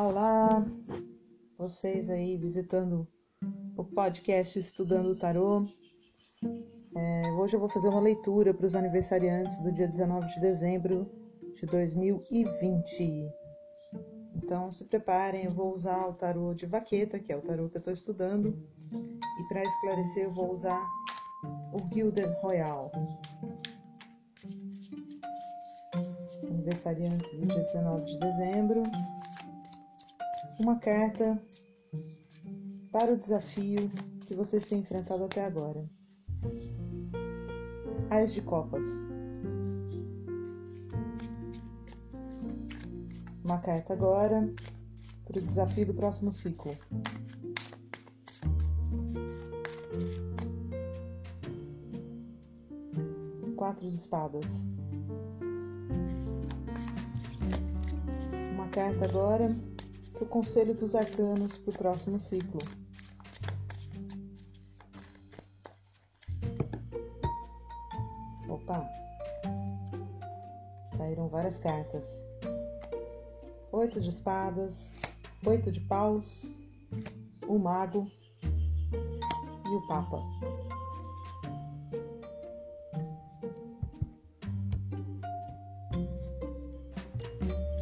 Olá! Vocês aí visitando o podcast Estudando o Tarô. É, hoje eu vou fazer uma leitura para os aniversariantes do dia 19 de dezembro de 2020. Então se preparem, eu vou usar o tarô de vaqueta, que é o tarô que eu estou estudando, e para esclarecer eu vou usar o Gilded Royal. Aniversariantes do dia 19 de dezembro. Uma carta para o desafio que vocês têm enfrentado até agora. Ais de Copas. Uma carta agora para o desafio do próximo ciclo. Quatro de espadas. Uma carta agora para o Conselho dos Arcanos para o próximo ciclo. Opa! Saíram várias cartas. Oito de espadas, oito de paus, o mago e o papa.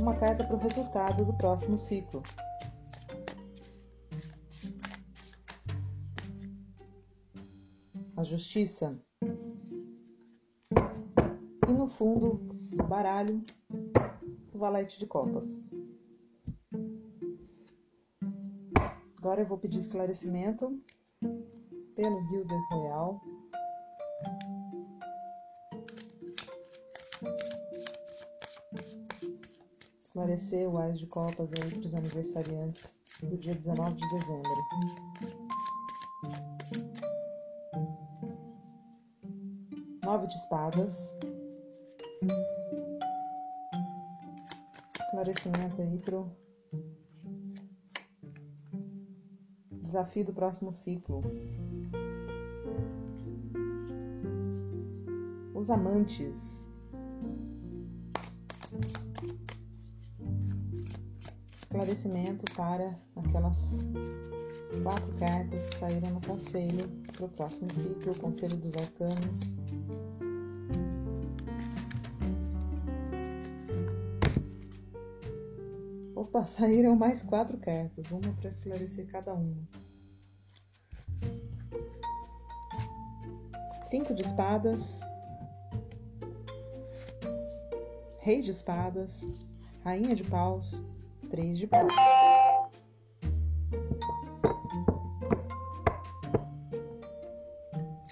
Uma carta para o resultado do próximo ciclo. A justiça. E no fundo do baralho, o valete de copas. Agora eu vou pedir esclarecimento pelo Gilder Royal. Esclarecer o Ás de Copas aí para os aniversariantes do dia 19 de dezembro. Nove de espadas. Esclarecimento aí pro desafio do próximo ciclo. Os amantes. Esclarecimento para aquelas quatro cartas que saíram no conselho para o próximo ciclo, o Conselho dos Arcanos. Opa, saíram mais quatro cartas, uma para esclarecer cada uma. Cinco de espadas, Rei de espadas, Rainha de paus, Três de paus.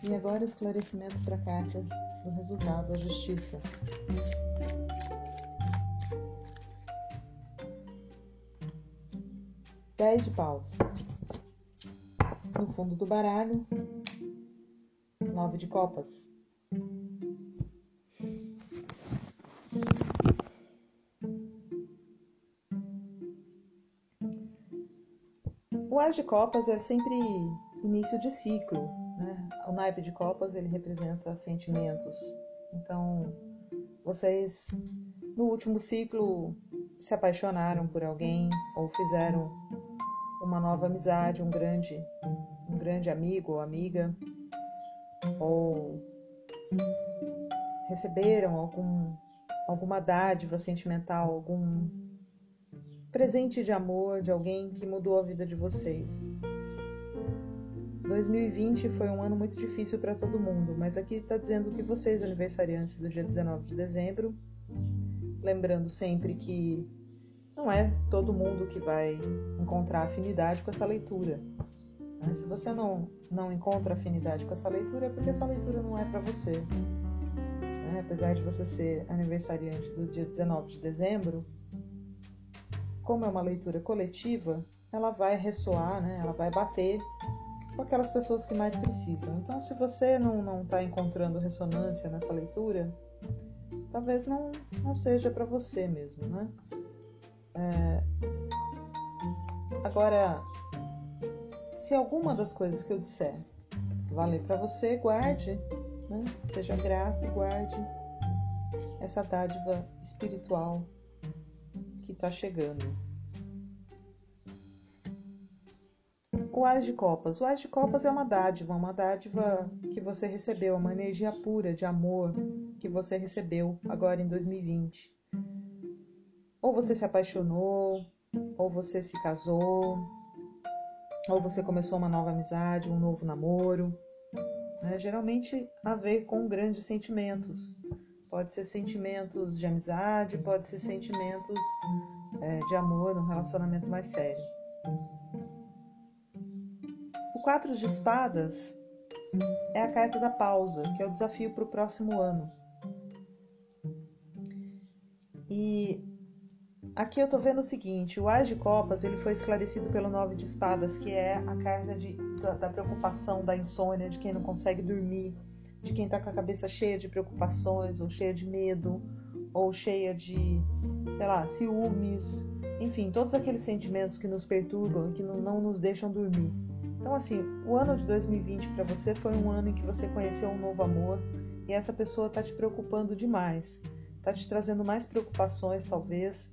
E agora o esclarecimento para a carta do resultado da justiça. Dez de paus. No fundo do baralho, nove de copas. As de Copas é sempre início de ciclo, né? O naipe de copas ele representa sentimentos. Então, vocês no último ciclo se apaixonaram por alguém ou fizeram uma nova amizade, um grande, um grande amigo ou amiga, ou receberam algum, alguma dádiva sentimental, algum presente de amor de alguém que mudou a vida de vocês. 2020 foi um ano muito difícil para todo mundo, mas aqui está dizendo que vocês, aniversariantes do dia 19 de dezembro, lembrando sempre que não é todo mundo que vai encontrar afinidade com essa leitura. Né? Se você não, não encontra afinidade com essa leitura, é porque essa leitura não é para você. Né? Apesar de você ser aniversariante do dia 19 de dezembro, como é uma leitura coletiva, ela vai ressoar, né? ela vai bater com aquelas pessoas que mais precisam. Então, se você não está encontrando ressonância nessa leitura, talvez não, não seja para você mesmo, né? É... Agora, se alguma das coisas que eu disser valer para você, guarde, né? seja grato, guarde essa dádiva espiritual que está chegando. o As de Copas. O As de Copas é uma dádiva, uma dádiva que você recebeu, uma energia pura de amor que você recebeu agora em 2020. Ou você se apaixonou, ou você se casou, ou você começou uma nova amizade, um novo namoro. Né? Geralmente a ver com grandes sentimentos. Pode ser sentimentos de amizade, pode ser sentimentos é, de amor, num relacionamento mais sério quatro de espadas é a carta da pausa, que é o desafio para o próximo ano. E aqui eu tô vendo o seguinte: o As de Copas ele foi esclarecido pelo Nove de Espadas, que é a carta de, da, da preocupação, da insônia, de quem não consegue dormir, de quem tá com a cabeça cheia de preocupações, ou cheia de medo, ou cheia de, sei lá, ciúmes, enfim, todos aqueles sentimentos que nos perturbam, que não, não nos deixam dormir. Então, assim, o ano de 2020 para você foi um ano em que você conheceu um novo amor e essa pessoa está te preocupando demais, está te trazendo mais preocupações, talvez,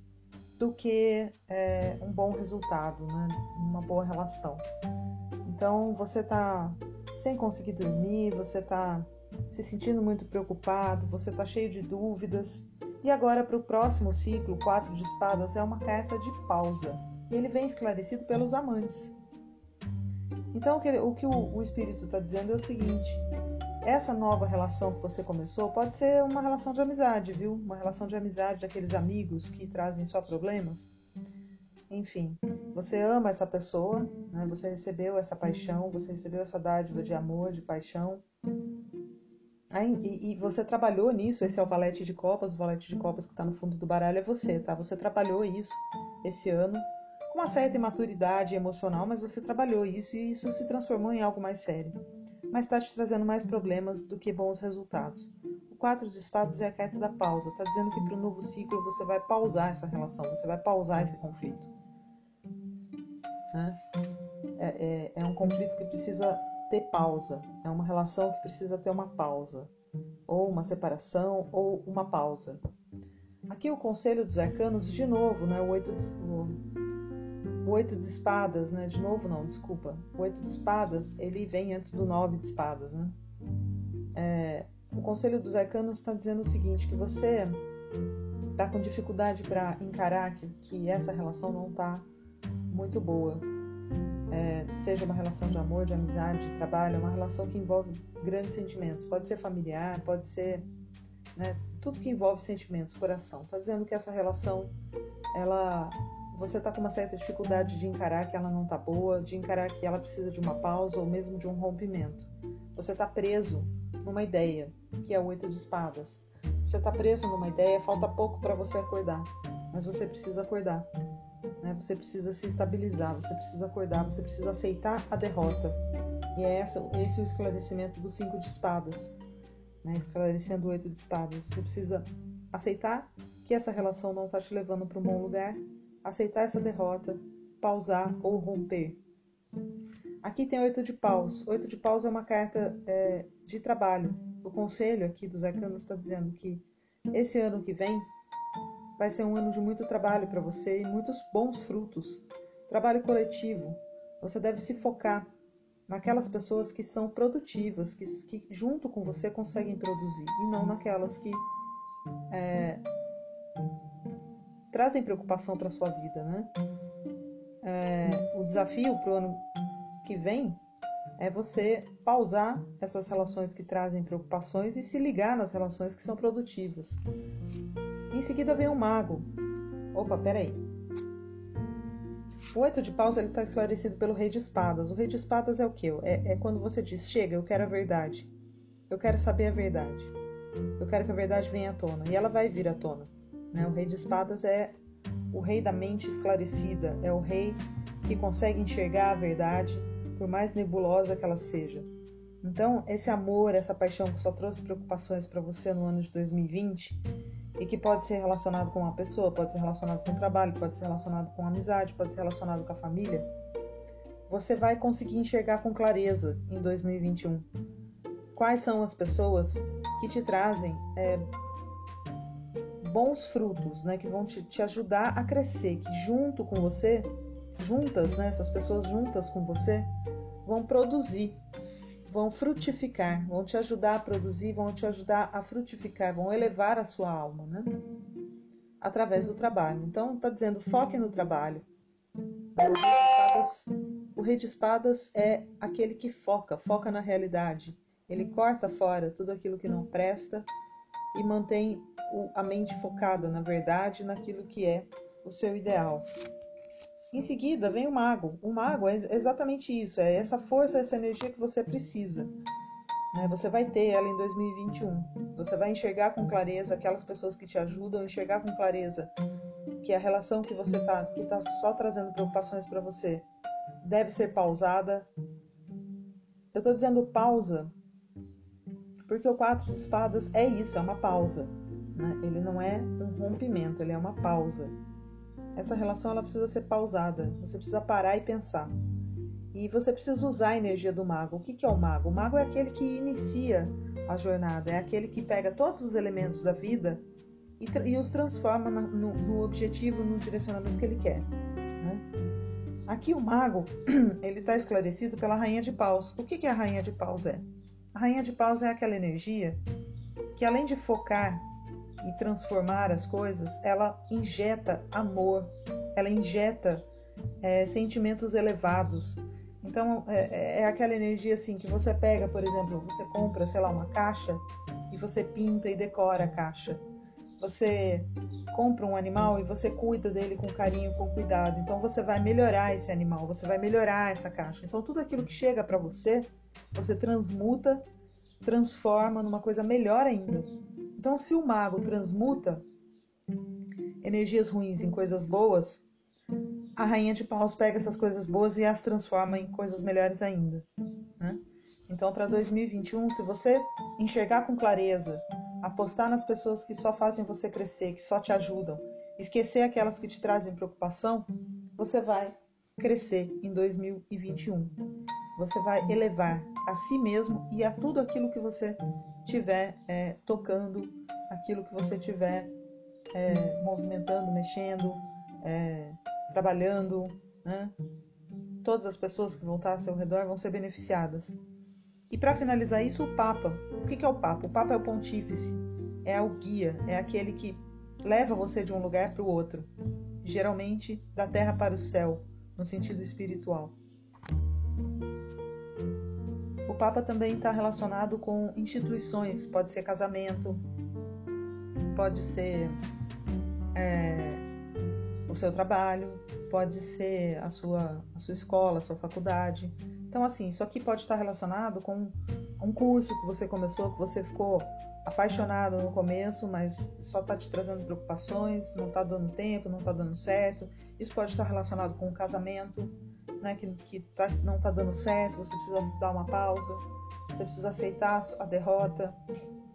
do que é, um bom resultado, né? uma boa relação. Então, você está sem conseguir dormir, você está se sentindo muito preocupado, você está cheio de dúvidas. E agora, para o próximo ciclo, quatro de espadas é uma carta de pausa. E ele vem esclarecido pelos amantes. Então, o que o espírito está dizendo é o seguinte: essa nova relação que você começou pode ser uma relação de amizade, viu? Uma relação de amizade daqueles amigos que trazem só problemas. Enfim, você ama essa pessoa, né? você recebeu essa paixão, você recebeu essa dádiva de amor, de paixão. Aí, e, e, você trabalhou nisso, esse é o valete de copas, o valete de copas que está no fundo do baralho é você, tá? Você trabalhou isso esse ano com uma certa imaturidade emocional, mas você trabalhou isso e isso se transformou em algo mais sério. Mas está te trazendo mais problemas do que bons resultados. O quatro de espadas é a carta da pausa. Está dizendo que para o novo ciclo você vai pausar essa relação, você vai pausar esse conflito. Né? É, é, é um conflito que precisa ter pausa. É uma relação que precisa ter uma pausa. Ou uma separação, ou uma pausa. Aqui o conselho dos arcanos, de novo, né? o, oito de, o, o oito de espadas, né? De novo, não, desculpa. O oito de espadas, ele vem antes do nove de espadas, né? É, o Conselho dos Arcanos está dizendo o seguinte, que você está com dificuldade para encarar que, que, essa relação não está muito boa. É, seja uma relação de amor, de amizade, de trabalho, é uma relação que envolve grandes sentimentos. Pode ser familiar, pode ser né, tudo que envolve sentimentos, coração. Está dizendo que essa relação ela você está com uma certa dificuldade de encarar que ela não está boa, de encarar que ela precisa de uma pausa ou mesmo de um rompimento. Você está preso numa ideia, que é o oito de espadas. Você está preso numa ideia, falta pouco para você acordar, mas você precisa acordar. Né? Você precisa se estabilizar, você precisa acordar, você precisa aceitar a derrota. E é essa, esse é o esclarecimento do cinco de espadas, né? esclarecendo o oito de espadas. Você precisa aceitar que essa relação não está te levando para um bom lugar aceitar essa derrota, pausar ou romper. Aqui tem oito de paus. Oito de paus é uma carta é, de trabalho. O conselho aqui dos arcanos está dizendo que esse ano que vem vai ser um ano de muito trabalho para você e muitos bons frutos. Trabalho coletivo. Você deve se focar naquelas pessoas que são produtivas, que, que junto com você conseguem produzir, e não naquelas que é, trazem preocupação para sua vida, né? É, o desafio para o ano que vem é você pausar essas relações que trazem preocupações e se ligar nas relações que são produtivas. Em seguida vem o mago. Opa, peraí. O oito de paus está esclarecido pelo rei de espadas. O rei de espadas é o que? É, é quando você diz, chega, eu quero a verdade. Eu quero saber a verdade. Eu quero que a verdade venha à tona. E ela vai vir à tona. Né? O rei de espadas é o rei da mente esclarecida, é o rei que consegue enxergar a verdade, por mais nebulosa que ela seja. Então, esse amor, essa paixão que só trouxe preocupações para você no ano de 2020 e que pode ser relacionado com uma pessoa, pode ser relacionado com o trabalho, pode ser relacionado com a amizade, pode ser relacionado com a família, você vai conseguir enxergar com clareza em 2021 quais são as pessoas que te trazem é, bons frutos, né, que vão te, te ajudar a crescer, que junto com você juntas, né, essas pessoas juntas com você, vão produzir, vão frutificar, vão te ajudar a produzir, vão te ajudar a frutificar, vão elevar a sua alma, né? Através do trabalho. Então, está dizendo, foque no trabalho. O rei de espadas é aquele que foca, foca na realidade. Ele corta fora tudo aquilo que não presta e mantém a mente focada na verdade, naquilo que é o seu ideal. Em seguida vem o mago. O mago é exatamente isso, é essa força, essa energia que você precisa. Né? Você vai ter ela em 2021. Você vai enxergar com clareza aquelas pessoas que te ajudam, enxergar com clareza que a relação que você tá, que tá só trazendo preocupações para você, deve ser pausada. Eu estou dizendo pausa porque o quatro de espadas é isso, é uma pausa. Né? Ele não é um rompimento, ele é uma pausa essa relação ela precisa ser pausada. Você precisa parar e pensar. E você precisa usar a energia do mago. O que é o mago? O mago é aquele que inicia a jornada, é aquele que pega todos os elementos da vida e, e os transforma no, no, objetivo, no direcionamento que ele quer. Né? Aqui o mago ele está esclarecido pela rainha de paus. O que, que a rainha de paus é? A rainha de paus é aquela energia que além de focar e transformar as coisas, ela injeta amor, ela injeta é, sentimentos elevados. Então é, é, aquela energia assim que você pega, por exemplo, você compra, sei lá, uma caixa e você pinta e decora a caixa. Você compra um animal e você cuida dele com carinho, com cuidado. Então você vai melhorar esse animal, você vai melhorar essa caixa. Então tudo aquilo que chega para você, você transmuta, transforma numa coisa melhor ainda. Então, se o mago transmuta energias ruins em coisas boas, a rainha de paus pega essas coisas boas e as transforma em coisas melhores ainda. Né? Então, para 2021, se você enxergar com clareza, apostar nas pessoas que só fazem você crescer, que só te ajudam, esquecer aquelas que te trazem preocupação, você vai crescer em 2021. Você vai elevar a si mesmo e a tudo aquilo que você estiver é, tocando, aquilo que você estiver é, movimentando, mexendo, é, trabalhando, né? Todas as pessoas que vão estar ao seu redor vão ser beneficiadas. E para finalizar isso, o Papa. O que é o Papa? O Papa é o pontífice, é o guia, é aquele que leva você de um lugar para o outro, geralmente da terra para o céu, no sentido espiritual. Papa também está relacionado com instituições, pode ser casamento, pode ser é, o seu trabalho, pode ser a sua, a sua escola, a sua faculdade. Então, assim, isso aqui pode estar relacionado com um curso que você começou, que você ficou apaixonado no começo, mas só está te trazendo preocupações, não está dando tempo, não está dando certo. Isso pode estar relacionado com o casamento, né, que, que tá, não está dando certo, você precisa dar uma pausa, você precisa aceitar a derrota,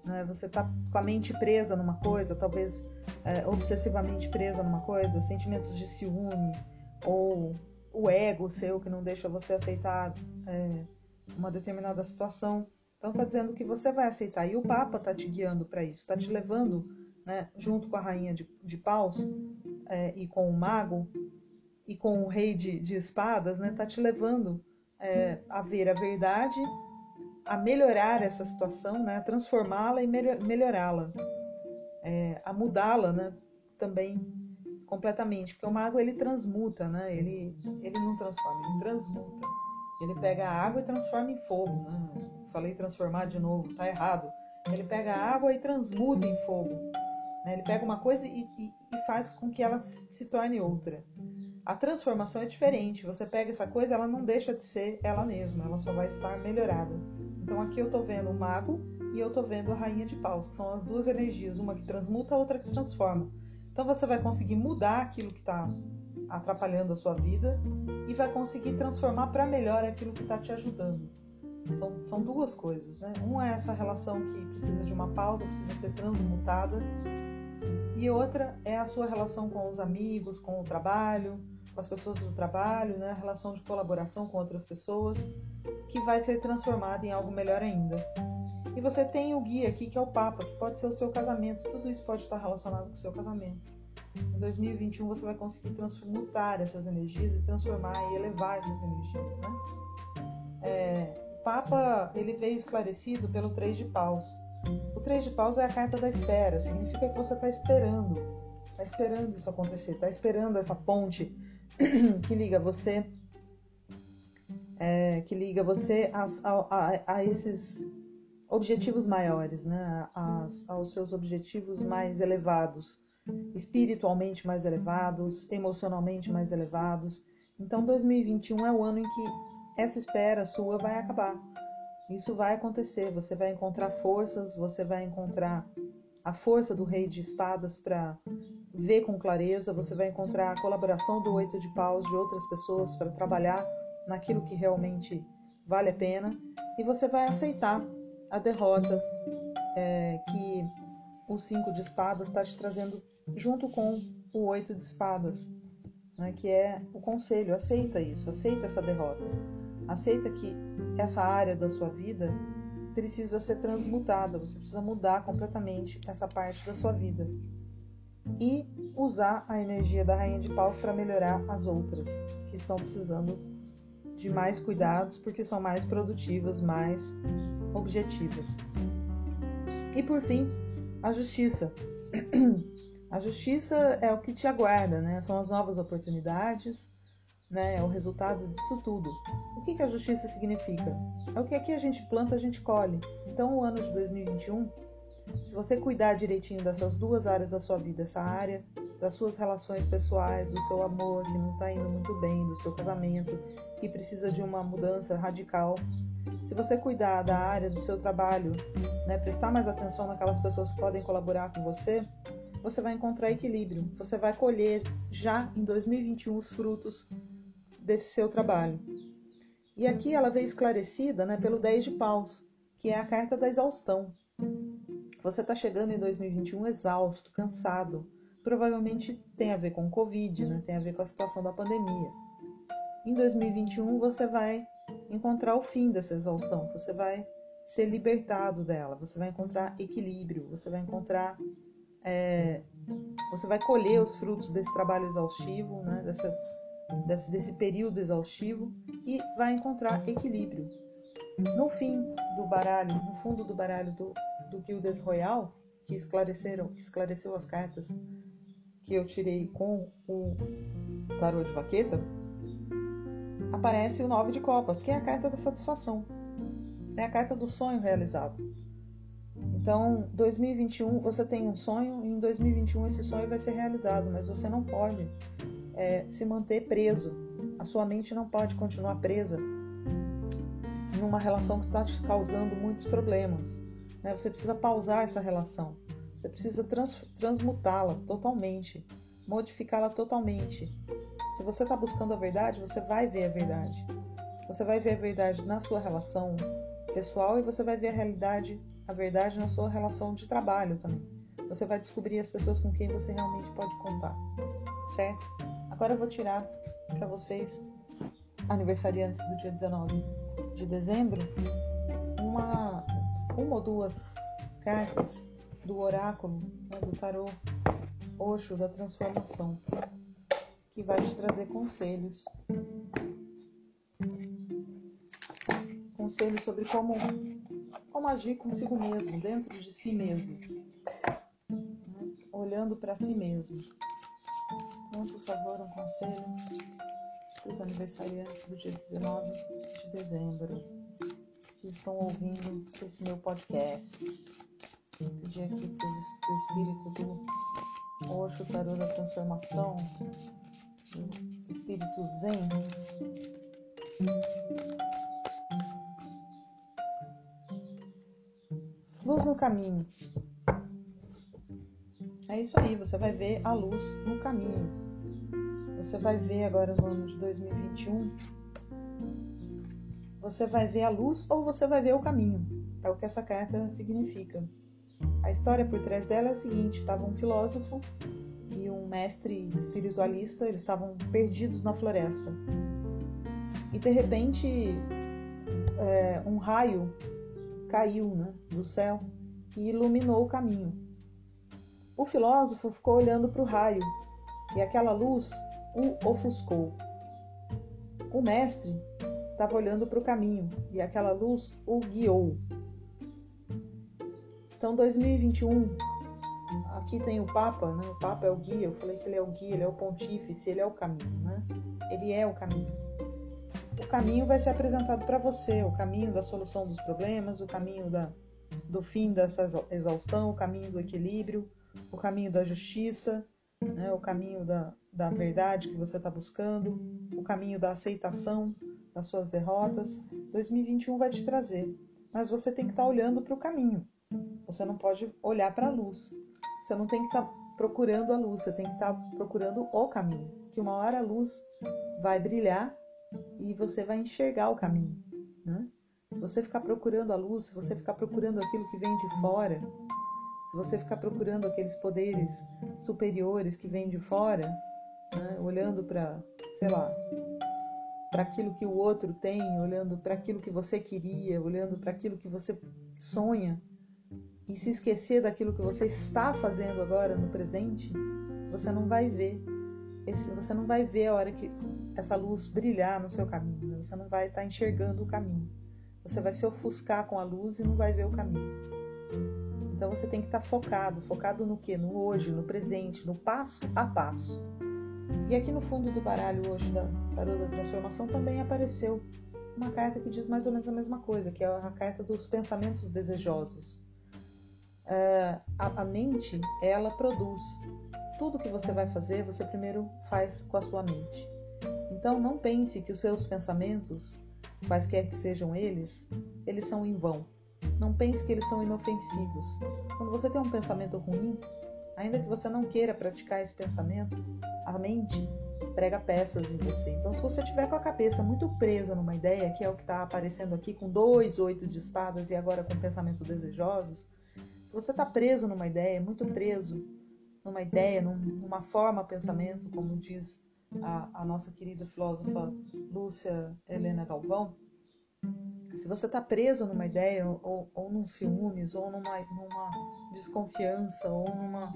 né, você está com a mente presa numa coisa, talvez é, obsessivamente presa numa coisa, sentimentos de ciúme ou o ego seu que não deixa você aceitar é, uma determinada situação. Então está dizendo que você vai aceitar e o Papa está te guiando para isso, está te levando, né, junto com a rainha de, de paus é, e com o mago, e com o rei de, de espadas, né, tá te levando é, a ver a verdade, a melhorar essa situação, né, a transformá-la e melhorá-la, é, a mudá-la, né, também completamente, porque o mago ele transmuta, né, ele ele não transforma, ele transmuta, ele pega a água e transforma em fogo, né? Falei transformar de novo, tá errado. Ele pega a água e transmuta em fogo. Né? Ele pega uma coisa e, e, e faz com que ela se torne outra. A transformação é diferente. Você pega essa coisa, ela não deixa de ser ela mesma, ela só vai estar melhorada. Então aqui eu tô vendo o mago e eu tô vendo a rainha de paus, que são as duas energias, uma que transmuta, a outra que transforma. Então você vai conseguir mudar aquilo que está atrapalhando a sua vida e vai conseguir transformar para melhor aquilo que está te ajudando. São, são duas coisas, né? Uma é essa relação que precisa de uma pausa, precisa ser transmutada, e outra é a sua relação com os amigos, com o trabalho, com as pessoas do trabalho, né? a relação de colaboração com outras pessoas, que vai ser transformada em algo melhor ainda. E você tem o guia aqui, que é o Papa, que pode ser o seu casamento, tudo isso pode estar relacionado com o seu casamento. Em 2021 você vai conseguir transmutar essas energias e transformar e elevar essas energias, né? É, o Papa ele veio esclarecido pelo Três de Paus. O Três de Paus é a carta da espera, significa que você está esperando, está esperando isso acontecer, está esperando essa ponte que liga você, é, que liga você a, a, a, esses objetivos maiores, né? As, aos seus objetivos mais elevados, espiritualmente mais elevados, emocionalmente mais elevados. Então, 2021 é o ano em que essa espera sua vai acabar. Isso vai acontecer. Você vai encontrar forças, você vai encontrar a força do Rei de Espadas para ver com clareza, você vai encontrar a colaboração do Oito de Paus de outras pessoas para trabalhar naquilo que realmente vale a pena. E você vai aceitar a derrota é, que o cinco de espadas está te trazendo junto com o oito de espadas, né, que é o conselho. Aceita isso, aceita essa derrota, aceita que essa área da sua vida precisa ser transmutada, você precisa mudar completamente essa parte da sua vida e usar a energia da rainha de paus para melhorar as outras que estão precisando de mais cuidados porque são mais produtivas, mais objetivas. E por fim, a justiça. A justiça é o que te aguarda, né? São as novas oportunidades, né? É o resultado disso tudo. O que, que a justiça significa? É o que aqui a gente planta, a gente colhe. Então, o ano de 2021, se você cuidar direitinho dessas duas áreas da sua vida, essa área das suas relações pessoais, do seu amor que não está indo muito bem, do seu casamento que precisa de uma mudança radical, se você cuidar da área do seu trabalho, né, prestar mais atenção naquelas pessoas que podem colaborar com você, você vai encontrar equilíbrio. Você vai colher já em 2021 os frutos desse seu trabalho. E aqui ela veio esclarecida né, pelo 10 de paus, que é a carta da exaustão. Você está chegando em 2021 exausto, cansado. Provavelmente tem a ver com o Covid, né? tem a ver com a situação da pandemia. Em 2021 você vai encontrar o fim dessa exaustão, você vai ser libertado dela, você vai encontrar equilíbrio, você vai encontrar. É, você vai colher os frutos desse trabalho exaustivo, né, dessa, desse, desse período exaustivo e vai encontrar equilíbrio. No fim do baralho, no fundo do baralho do, do Gilded Royal, que esclareceram, esclareceu as cartas que eu tirei com o tarô de vaqueta, aparece o nove de copas, que é a carta da satisfação. É a carta do sonho realizado. Então, 2021 você tem um sonho e em 2021 esse sonho vai ser realizado, mas você não pode é, se manter preso. A sua mente não pode continuar presa numa relação que está te causando muitos problemas. Né? Você precisa pausar essa relação. Você precisa trans, transmutá-la totalmente, modificá-la totalmente se você está buscando a verdade, você vai ver a verdade. Você vai ver a verdade na sua relação pessoal e você vai ver a realidade, a verdade na sua relação de trabalho também. Você vai descobrir as pessoas com quem você realmente pode contar, certo? Agora eu vou tirar para vocês, aniversariantes do dia 19 de dezembro, uma, uma ou duas cartas do oráculo, né, do tarô Oxo da transformação que vai te trazer conselhos. Conselhos sobre como, como agir consigo mesmo, dentro de si mesmo. Né? Olhando para si mesmo. Então, por favor, um conselho os aniversariantes do dia 19 de dezembro que estão ouvindo esse meu podcast. Pedir aqui para o espírito do Oxo Tarô da Transformação espírito zen. Luz no caminho. É isso aí, você vai ver a luz no caminho. Você vai ver agora no ano de 2021. Você vai ver a luz ou você vai ver o caminho. É o que essa carta significa. A história por trás dela é a seguinte: estava um filósofo e um mestre espiritualista, eles estavam perdidos na floresta. E de repente, é, um raio caiu né, do céu e iluminou o caminho. O filósofo ficou olhando para o raio e aquela luz o ofuscou. O mestre estava olhando para o caminho e aquela luz o guiou. Então, 2021, aqui tem o Papa, né? O Papa é o guia. Eu falei que ele é o guia, ele é o pontífice, ele é o caminho, né? Ele é o caminho. O caminho vai ser apresentado para você, o caminho da solução dos problemas, o caminho da, do fim dessa exaustão, o caminho do equilíbrio, o caminho da justiça, né? o caminho da, da verdade que você está buscando, o caminho da aceitação das suas derrotas. 2021 vai te trazer, mas você tem que estar tá olhando para o caminho. Você não pode olhar para a luz. Você não tem que estar tá procurando a luz, você tem que estar tá procurando o caminho. Que uma hora a luz vai brilhar e você vai enxergar o caminho. Né? Se você ficar procurando a luz, se você ficar procurando aquilo que vem de fora, se você ficar procurando aqueles poderes superiores que vêm de fora, né? olhando para, sei lá, para aquilo que o outro tem, olhando para aquilo que você queria, olhando para aquilo que você sonha e se esquecer daquilo que você está fazendo agora no presente, você não vai ver. Esse, você não vai ver a hora que essa luz brilhar no seu caminho. Né? Você não vai estar enxergando o caminho. Você vai se ofuscar com a luz e não vai ver o caminho. Então você tem que estar focado, focado no que? No hoje, no presente, no passo a passo. E aqui no fundo do baralho hoje da Tarô da Transformação também apareceu uma carta que diz mais ou menos a mesma coisa, que é a carta dos pensamentos desejosos. Uh, a, a mente, ela produz. Tudo que você vai fazer, você primeiro faz com a sua mente. Então não pense que os seus pensamentos, quaisquer que sejam eles, eles são em vão. Não pense que eles são inofensivos. Quando você tem um pensamento ruim, ainda que você não queira praticar esse pensamento, a mente prega peças em você. Então, se você tiver com a cabeça muito presa numa ideia, que é o que está aparecendo aqui com dois oito de espadas e agora com pensamento desejosos, se você está preso numa ideia, muito preso numa ideia, numa forma pensamento, como diz a, a nossa querida filósofa Lúcia Helena Galvão, se você está preso numa ideia, ou, ou num ciúmes, ou numa, numa desconfiança, ou numa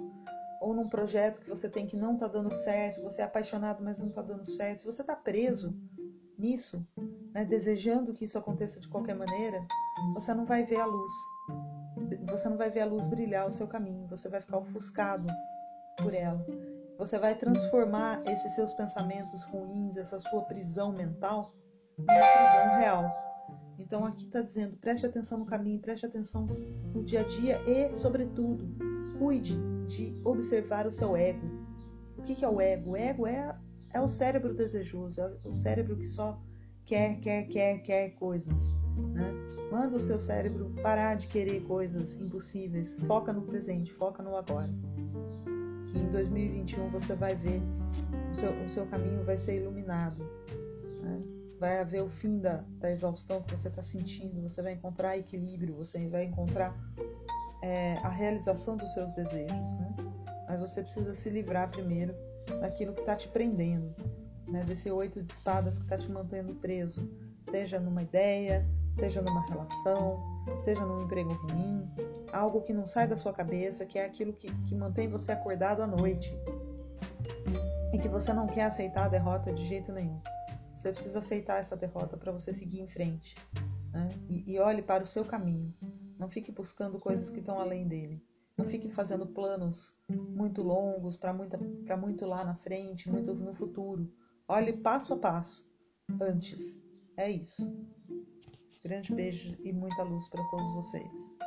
ou num projeto que você tem que não está dando certo, você é apaixonado, mas não está dando certo, se você está preso nisso, né, desejando que isso aconteça de qualquer maneira, você não vai ver a luz. Você não vai ver a luz brilhar o seu caminho, você vai ficar ofuscado por ela. Você vai transformar esses seus pensamentos ruins, essa sua prisão mental, numa prisão real. Então aqui está dizendo, preste atenção no caminho, preste atenção no dia a dia e, sobretudo, cuide de observar o seu ego. O que, que é o ego? O ego é, é o cérebro desejoso, é o cérebro que só quer, quer, quer, quer coisas. Né? Manda o seu cérebro parar de querer coisas impossíveis. Foca no presente, foca no agora. Que em 2021 você vai ver o seu, o seu caminho vai ser iluminado. Né? Vai haver o fim da, da exaustão que você está sentindo. Você vai encontrar equilíbrio. Você vai encontrar é, a realização dos seus desejos. Né? Mas você precisa se livrar primeiro daquilo que está te prendendo, né? desse oito de espadas que está te mantendo preso, seja numa ideia, seja numa relação, seja num emprego ruim, algo que não sai da sua cabeça, que é aquilo que, que mantém você acordado à noite e que você não quer aceitar a derrota de jeito nenhum. Você precisa aceitar essa derrota para você seguir em frente né? e, e olhe para o seu caminho. Não fique buscando coisas que estão além dele. Não fique fazendo planos muito longos para muito, lá na frente, muito no futuro. Olhe passo a passo antes. É isso. Grande beijo e muita luz para todos vocês.